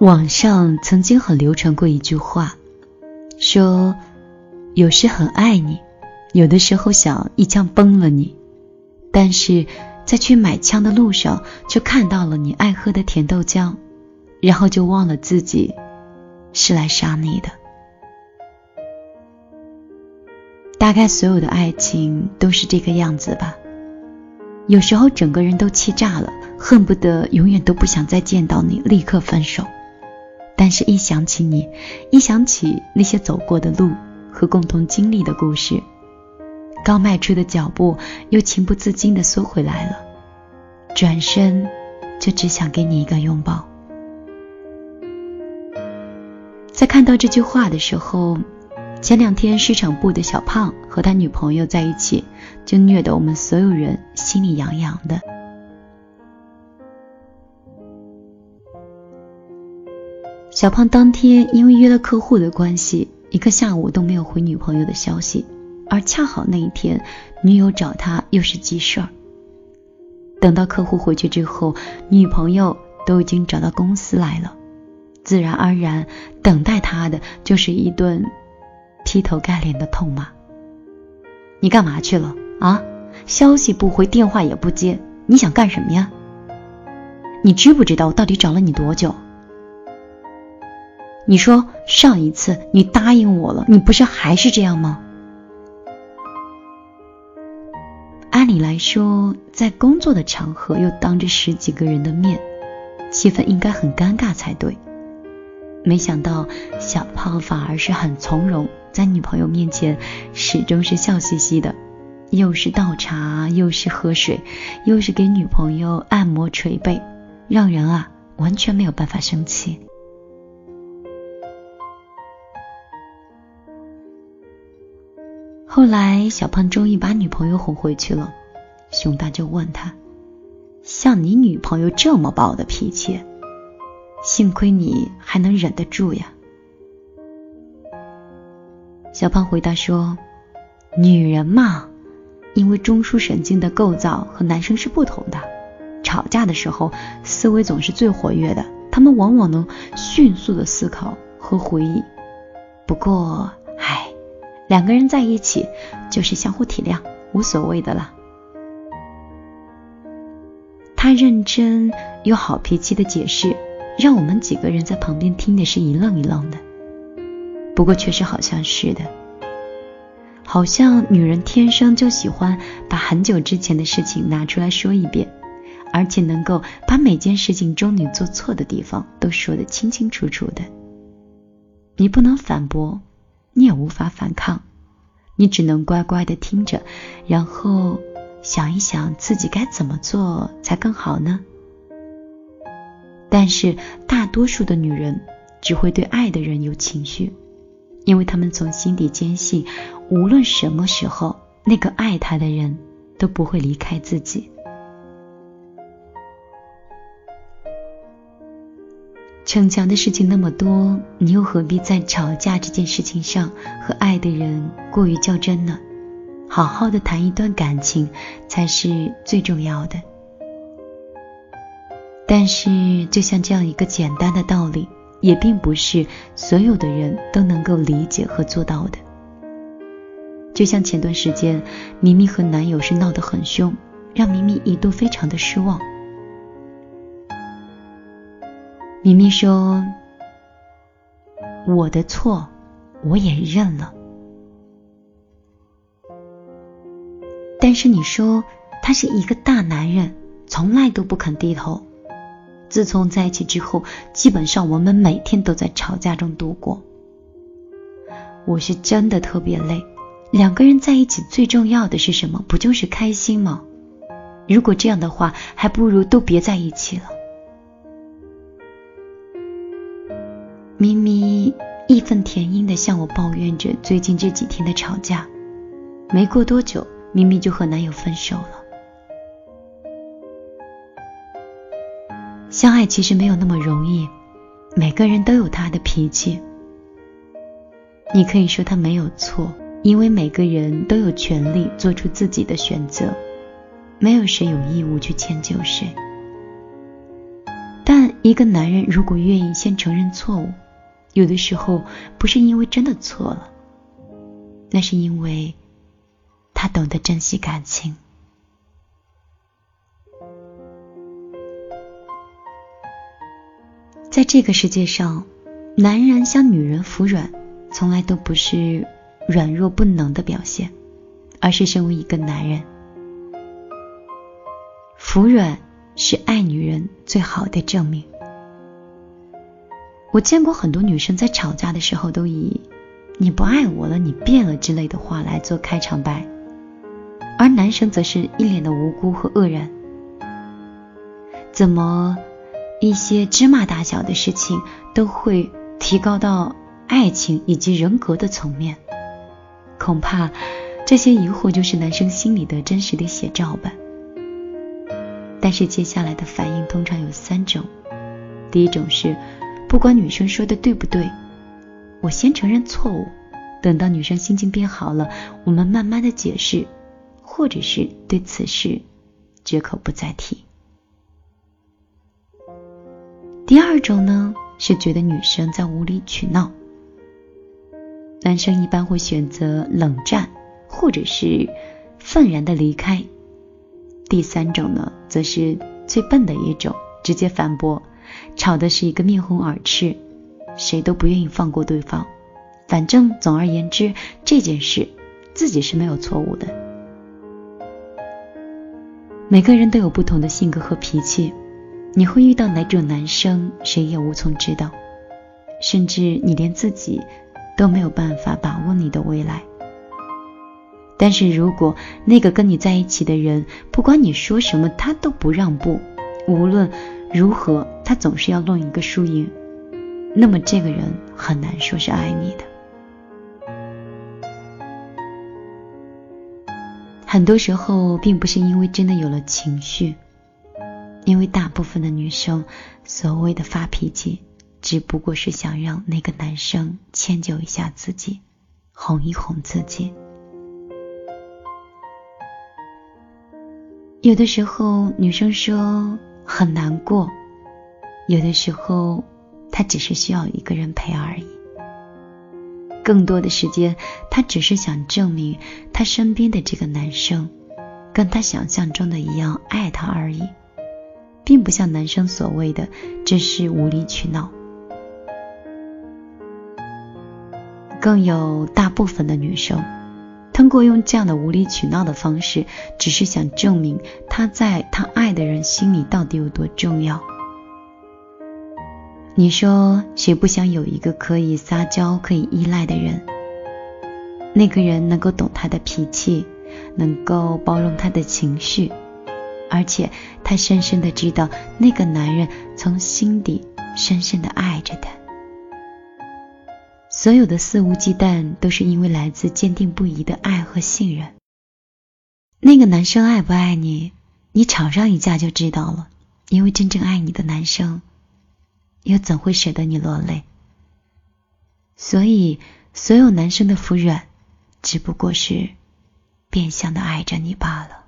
网上曾经很流传过一句话，说有时很爱你，有的时候想一枪崩了你，但是在去买枪的路上，却看到了你爱喝的甜豆浆，然后就忘了自己是来杀你的。大概所有的爱情都是这个样子吧。有时候整个人都气炸了，恨不得永远都不想再见到你，立刻分手。但是，一想起你，一想起那些走过的路和共同经历的故事，刚迈出的脚步又情不自禁地缩回来了，转身就只想给你一个拥抱。在看到这句话的时候。前两天市场部的小胖和他女朋友在一起，就虐得我们所有人心里痒痒的。小胖当天因为约了客户的关系，一个下午都没有回女朋友的消息，而恰好那一天女友找他又是急事儿。等到客户回去之后，女朋友都已经找到公司来了，自然而然等待他的就是一顿。劈头盖脸的痛骂：“你干嘛去了啊？消息不回，电话也不接，你想干什么呀？你知不知道我到底找了你多久？你说上一次你答应我了，你不是还是这样吗？按理来说，在工作的场合又当着十几个人的面，气氛应该很尴尬才对。没想到小胖反而是很从容。”在女朋友面前，始终是笑嘻嘻的，又是倒茶，又是喝水，又是给女朋友按摩捶背，让人啊完全没有办法生气。后来，小胖终于把女朋友哄回去了，熊大就问他：“像你女朋友这么暴的脾气，幸亏你还能忍得住呀。”小胖回答说：“女人嘛，因为中枢神经的构造和男生是不同的，吵架的时候思维总是最活跃的，他们往往能迅速的思考和回忆。不过，唉，两个人在一起就是相互体谅，无所谓的了。”他认真又好脾气的解释，让我们几个人在旁边听的是一愣一愣的。不过确实好像是的，好像女人天生就喜欢把很久之前的事情拿出来说一遍，而且能够把每件事情中你做错的地方都说得清清楚楚的。你不能反驳，你也无法反抗，你只能乖乖的听着，然后想一想自己该怎么做才更好呢？但是大多数的女人只会对爱的人有情绪。因为他们从心底坚信，无论什么时候，那个爱他的人都不会离开自己。逞强的事情那么多，你又何必在吵架这件事情上和爱的人过于较真呢？好好的谈一段感情才是最重要的。但是，就像这样一个简单的道理。也并不是所有的人都能够理解和做到的。就像前段时间，明明和男友是闹得很凶，让明明一度非常的失望。明明说：“我的错，我也认了。”但是你说他是一个大男人，从来都不肯低头。自从在一起之后，基本上我们每天都在吵架中度过。我是真的特别累。两个人在一起最重要的是什么？不就是开心吗？如果这样的话，还不如都别在一起了。咪咪义愤填膺的向我抱怨着最近这几天的吵架。没过多久，咪咪就和男友分手了。相爱其实没有那么容易，每个人都有他的脾气。你可以说他没有错，因为每个人都有权利做出自己的选择，没有谁有义务去迁就谁。但一个男人如果愿意先承认错误，有的时候不是因为真的错了，那是因为他懂得珍惜感情。在这个世界上，男人向女人服软，从来都不是软弱不能的表现，而是身为一个男人，服软是爱女人最好的证明。我见过很多女生在吵架的时候，都以“你不爱我了，你变了”之类的话来做开场白，而男生则是一脸的无辜和愕然。怎么？一些芝麻大小的事情都会提高到爱情以及人格的层面，恐怕这些疑惑就是男生心里的真实的写照吧。但是接下来的反应通常有三种：第一种是不管女生说的对不对，我先承认错误，等到女生心情变好了，我们慢慢的解释，或者是对此事绝口不再提。第二种呢，是觉得女生在无理取闹，男生一般会选择冷战，或者是愤然的离开。第三种呢，则是最笨的一种，直接反驳，吵的是一个面红耳赤，谁都不愿意放过对方。反正总而言之，这件事自己是没有错误的。每个人都有不同的性格和脾气。你会遇到哪种男生，谁也无从知道，甚至你连自己都没有办法把握你的未来。但是如果那个跟你在一起的人，不管你说什么，他都不让步，无论如何，他总是要弄一个输赢，那么这个人很难说是爱你的。很多时候，并不是因为真的有了情绪。因为大部分的女生所谓的发脾气，只不过是想让那个男生迁就一下自己，哄一哄自己。有的时候女生说很难过，有的时候她只是需要一个人陪而已。更多的时间，她只是想证明她身边的这个男生，跟她想象中的一样爱她而已。并不像男生所谓的只是无理取闹，更有大部分的女生通过用这样的无理取闹的方式，只是想证明他在他爱的人心里到底有多重要。你说谁不想有一个可以撒娇、可以依赖的人？那个人能够懂他的脾气，能够包容他的情绪。而且，他深深的知道，那个男人从心底深深的爱着他。所有的肆无忌惮，都是因为来自坚定不移的爱和信任。那个男生爱不爱你，你吵上一架就知道了。因为真正爱你的男生，又怎会舍得你落泪？所以，所有男生的服软，只不过是变相的爱着你罢了。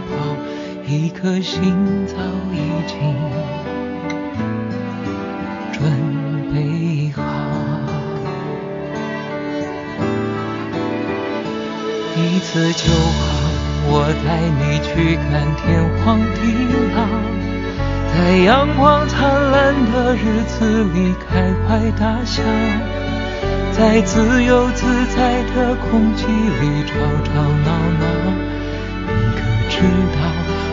跑，一颗心早已经准备好。一次就好，我带你去看天荒地老。在阳光灿烂的日子里开怀大笑，在自由自在的空气里吵吵闹闹。你可知道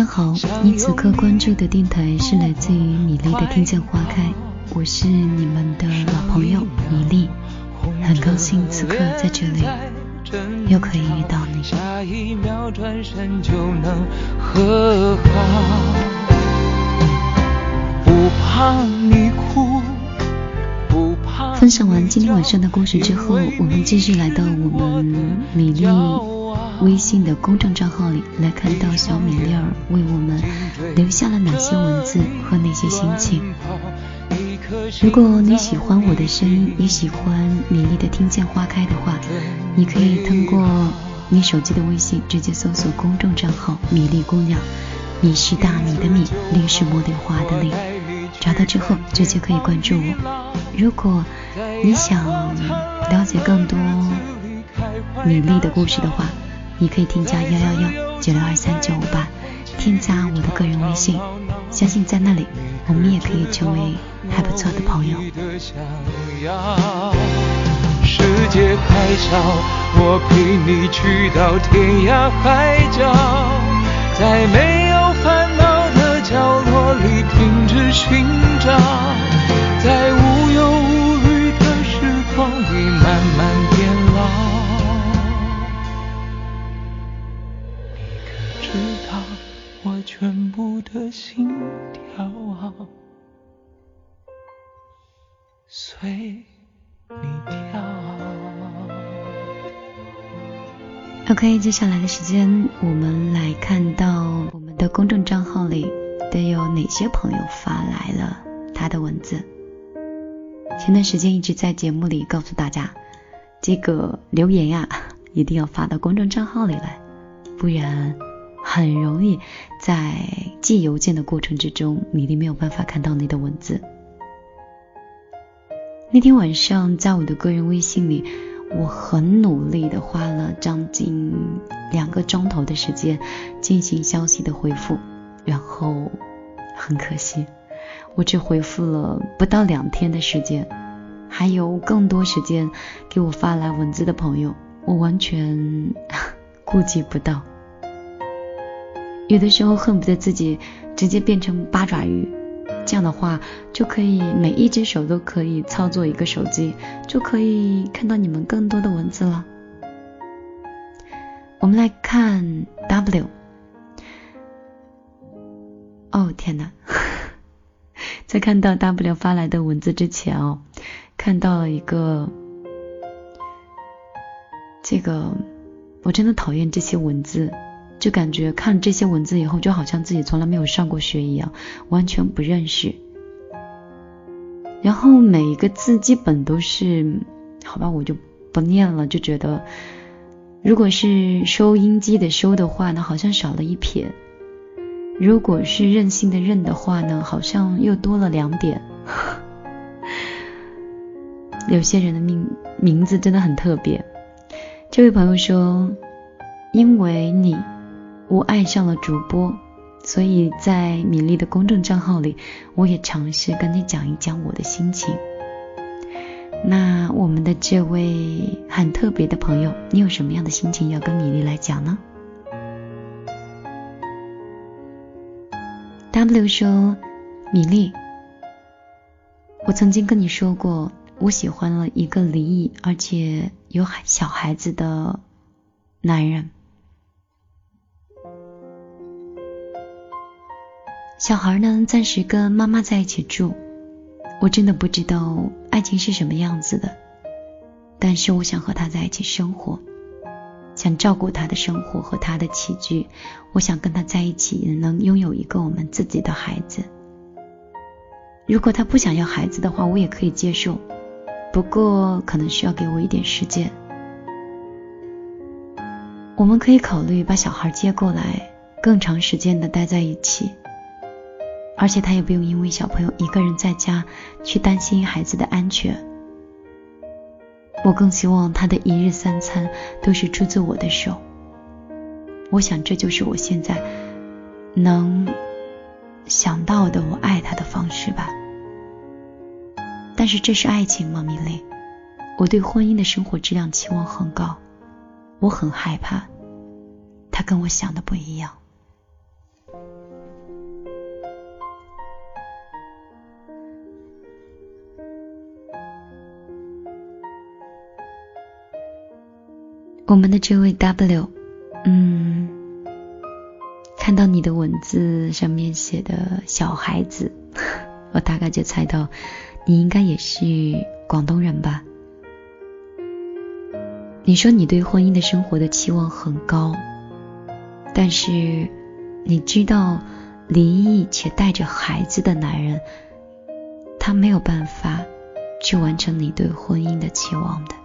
上好，你此刻关注的电台是来自于米粒的《听见花开》，我是你们的老朋友米粒，很高兴此刻在这里又可以遇到你。分享完今天晚上的故事之后，我们继续来到我们米粒。微信的公众账号里来看到小米粒儿为我们留下了哪些文字和哪些心情。如果你喜欢我的声音，也喜欢米粒的听见花开的话，你可以通过你手机的微信直接搜索公众账号米粒姑娘，米是大米的米，粒是茉莉花的粒，找到之后直接可以关注我。如果你想了解更多米粒的故事的话，你可以添加幺幺幺九六二三九五八，添加我的个人微信，相信在那里我们也可以成为还不错的朋友。世界太小，我陪你去到天涯海角，在没有烦恼的角落里停止寻找，在无忧无虑的时光里慢慢全部的心跳，随你跳。OK，接下来的时间，我们来看到我们的公众账号里都有哪些朋友发来了他的文字。前段时间一直在节目里告诉大家，这个留言呀，一定要发到公众账号里来，不然。很容易在寄邮件的过程之中，米粒没有办法看到你的文字。那天晚上在我的个人微信里，我很努力的花了将近两个钟头的时间进行消息的回复，然后很可惜，我只回复了不到两天的时间，还有更多时间给我发来文字的朋友，我完全 顾及不到。有的时候恨不得自己直接变成八爪鱼，这样的话就可以每一只手都可以操作一个手机，就可以看到你们更多的文字了。我们来看 W。哦天哪，在看到 W 发来的文字之前哦，看到了一个这个，我真的讨厌这些文字。就感觉看这些文字以后，就好像自己从来没有上过学一样，完全不认识。然后每一个字基本都是，好吧，我就不念了。就觉得，如果是收音机的收的话呢，好像少了一撇；如果是任性的任的话呢，好像又多了两点。有些人的名名字真的很特别。这位朋友说，因为你。我爱上了主播，所以在米粒的公众账号里，我也尝试跟你讲一讲我的心情。那我们的这位很特别的朋友，你有什么样的心情要跟米粒来讲呢？W 说，米粒，我曾经跟你说过，我喜欢了一个离异而且有小孩子的男人。小孩呢，暂时跟妈妈在一起住。我真的不知道爱情是什么样子的，但是我想和他在一起生活，想照顾他的生活和他的起居。我想跟他在一起，能拥有一个我们自己的孩子。如果他不想要孩子的话，我也可以接受，不过可能需要给我一点时间。我们可以考虑把小孩接过来，更长时间的待在一起。而且他也不用因为小朋友一个人在家去担心孩子的安全。我更希望他的一日三餐都是出自我的手。我想这就是我现在能想到的我爱他的方式吧。但是这是爱情吗，米粒？我对婚姻的生活质量期望很高，我很害怕他跟我想的不一样。我们的这位 W，嗯，看到你的文字上面写的小孩子，我大概就猜到你应该也是广东人吧。你说你对婚姻的生活的期望很高，但是你知道离异且带着孩子的男人，他没有办法去完成你对婚姻的期望的。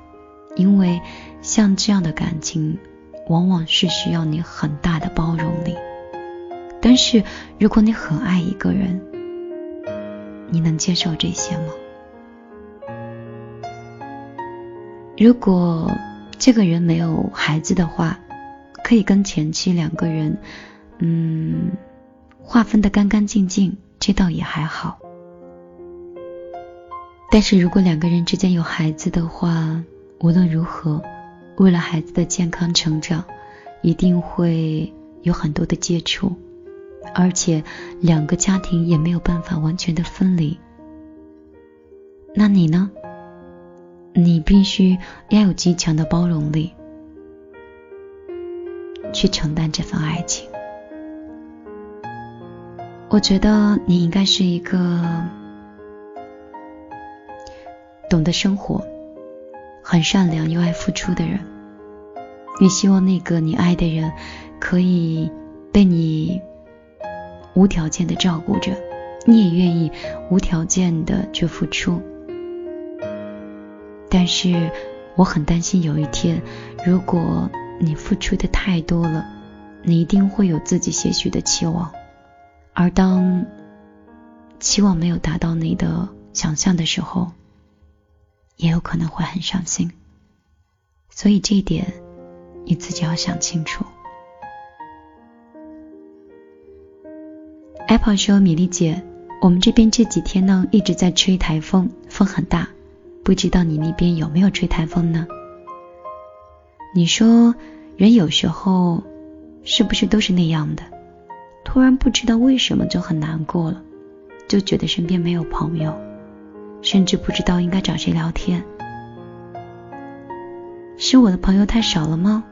因为像这样的感情，往往是需要你很大的包容力。但是如果你很爱一个人，你能接受这些吗？如果这个人没有孩子的话，可以跟前妻两个人，嗯，划分的干干净净，这倒也还好。但是如果两个人之间有孩子的话，无论如何，为了孩子的健康成长，一定会有很多的接触，而且两个家庭也没有办法完全的分离。那你呢？你必须要有极强的包容力，去承担这份爱情。我觉得你应该是一个懂得生活。很善良又爱付出的人，你希望那个你爱的人可以被你无条件的照顾着，你也愿意无条件的去付出。但是我很担心有一天，如果你付出的太多了，你一定会有自己些许的期望，而当期望没有达到你的想象的时候。也有可能会很伤心，所以这一点你自己要想清楚。Apple 说：“米粒姐，我们这边这几天呢一直在吹台风，风很大，不知道你那边有没有吹台风呢？”你说人有时候是不是都是那样的？突然不知道为什么就很难过了，就觉得身边没有朋友。甚至不知道应该找谁聊天，是我的朋友太少了吗？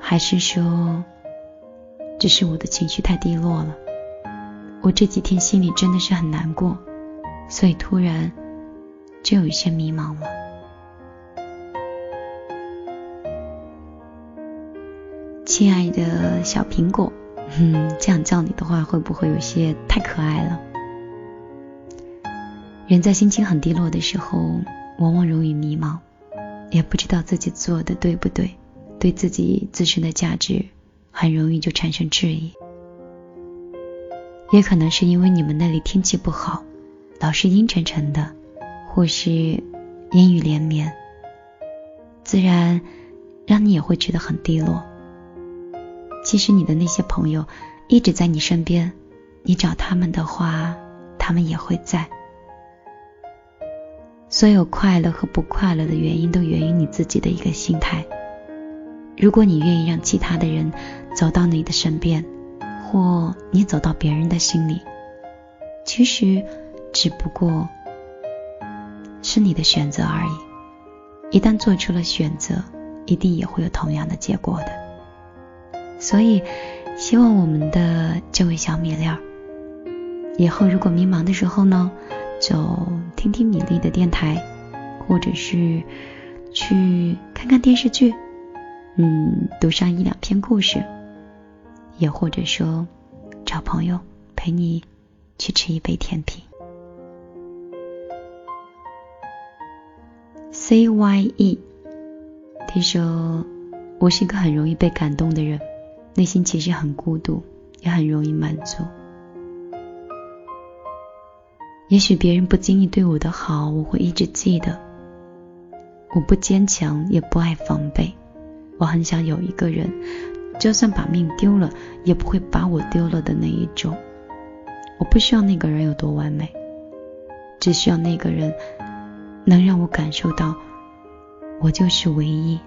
还是说，只是我的情绪太低落了？我这几天心里真的是很难过，所以突然就有一些迷茫了。亲爱的小苹果，嗯，这样叫你的话会不会有些太可爱了？人在心情很低落的时候，往往容易迷茫，也不知道自己做的对不对，对自己自身的价值很容易就产生质疑。也可能是因为你们那里天气不好，老是阴沉沉的，或是阴雨连绵，自然让你也会觉得很低落。其实你的那些朋友一直在你身边，你找他们的话，他们也会在。所有快乐和不快乐的原因都源于你自己的一个心态。如果你愿意让其他的人走到你的身边，或你走到别人的心里，其实只不过是你的选择而已。一旦做出了选择，一定也会有同样的结果的。所以，希望我们的这位小米粒儿，以后如果迷茫的时候呢，就听听米粒的电台，或者是去看看电视剧，嗯，读上一两篇故事，也或者说找朋友陪你去吃一杯甜品。C Y E，他说：“我是一个很容易被感动的人，内心其实很孤独，也很容易满足。也许别人不经意对我的好，我会一直记得。我不坚强，也不爱防备。我很想有一个人，就算把命丢了，也不会把我丢了的那一种。我不需要那个人有多完美，只需要那个人。”能让我感受到，我就是唯一。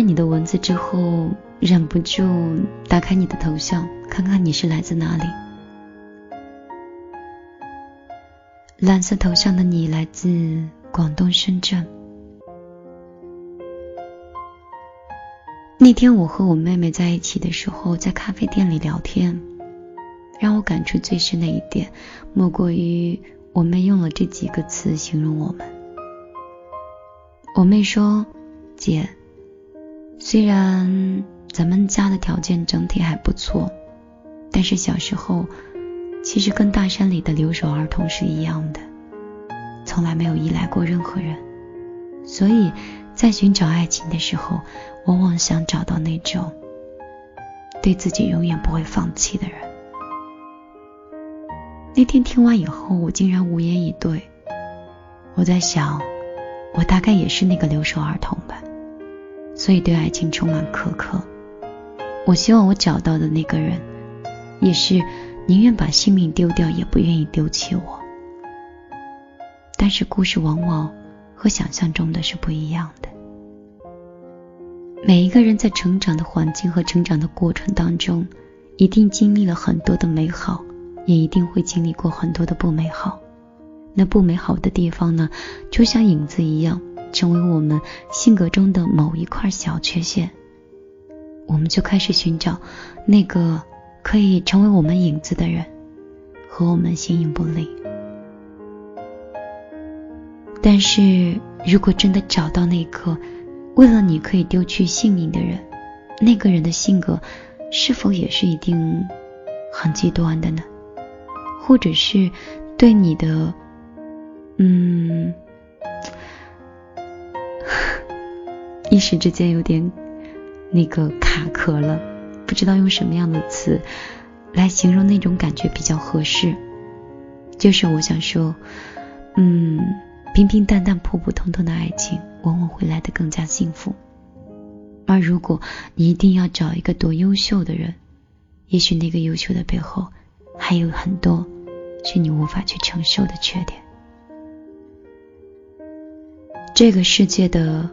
你的文字之后，忍不住打开你的头像，看看你是来自哪里。蓝色头像的你来自广东深圳。那天我和我妹妹在一起的时候，在咖啡店里聊天，让我感触最深的一点，莫过于我妹用了这几个词形容我们。我妹说：“姐，虽然咱们家的条件整体还不错，但是小时候其实跟大山里的留守儿童是一样的，从来没有依赖过任何人，所以。”在寻找爱情的时候，往往想找到那种对自己永远不会放弃的人。那天听完以后，我竟然无言以对。我在想，我大概也是那个留守儿童吧，所以对爱情充满苛刻。我希望我找到的那个人，也是宁愿把性命丢掉，也不愿意丢弃我。但是故事往往和想象中的是不一样的。每一个人在成长的环境和成长的过程当中，一定经历了很多的美好，也一定会经历过很多的不美好。那不美好的地方呢，就像影子一样，成为我们性格中的某一块小缺陷。我们就开始寻找那个可以成为我们影子的人，和我们形影不离。但是如果真的找到那个，为了你可以丢去性命的人，那个人的性格是否也是一定很极端的呢？或者是对你的，嗯，时之间有点那个卡壳了，不知道用什么样的词来形容那种感觉比较合适。就是我想说，嗯。平平淡淡、普普通通的爱情，往往会来得更加幸福。而如果你一定要找一个多优秀的人，也许那个优秀的背后，还有很多是你无法去承受的缺点。这个世界的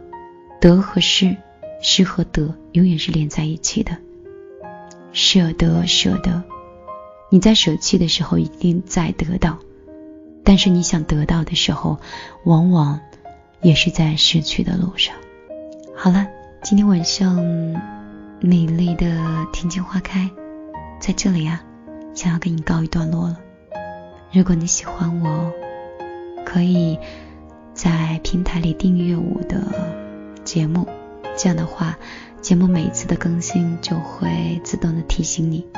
得和失，失和得，永远是连在一起的。舍得，舍得，你在舍弃的时候，一定在得到。但是你想得到的时候，往往也是在失去的路上。好了，今天晚上美丽的天津花开，在这里啊，想要跟你告一段落了。如果你喜欢我，可以在平台里订阅我的节目，这样的话，节目每一次的更新就会自动的提醒你，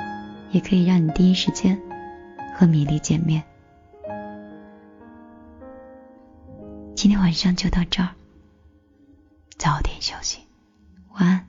也可以让你第一时间和米粒见面。今天晚上就到这儿，早点休息。晚安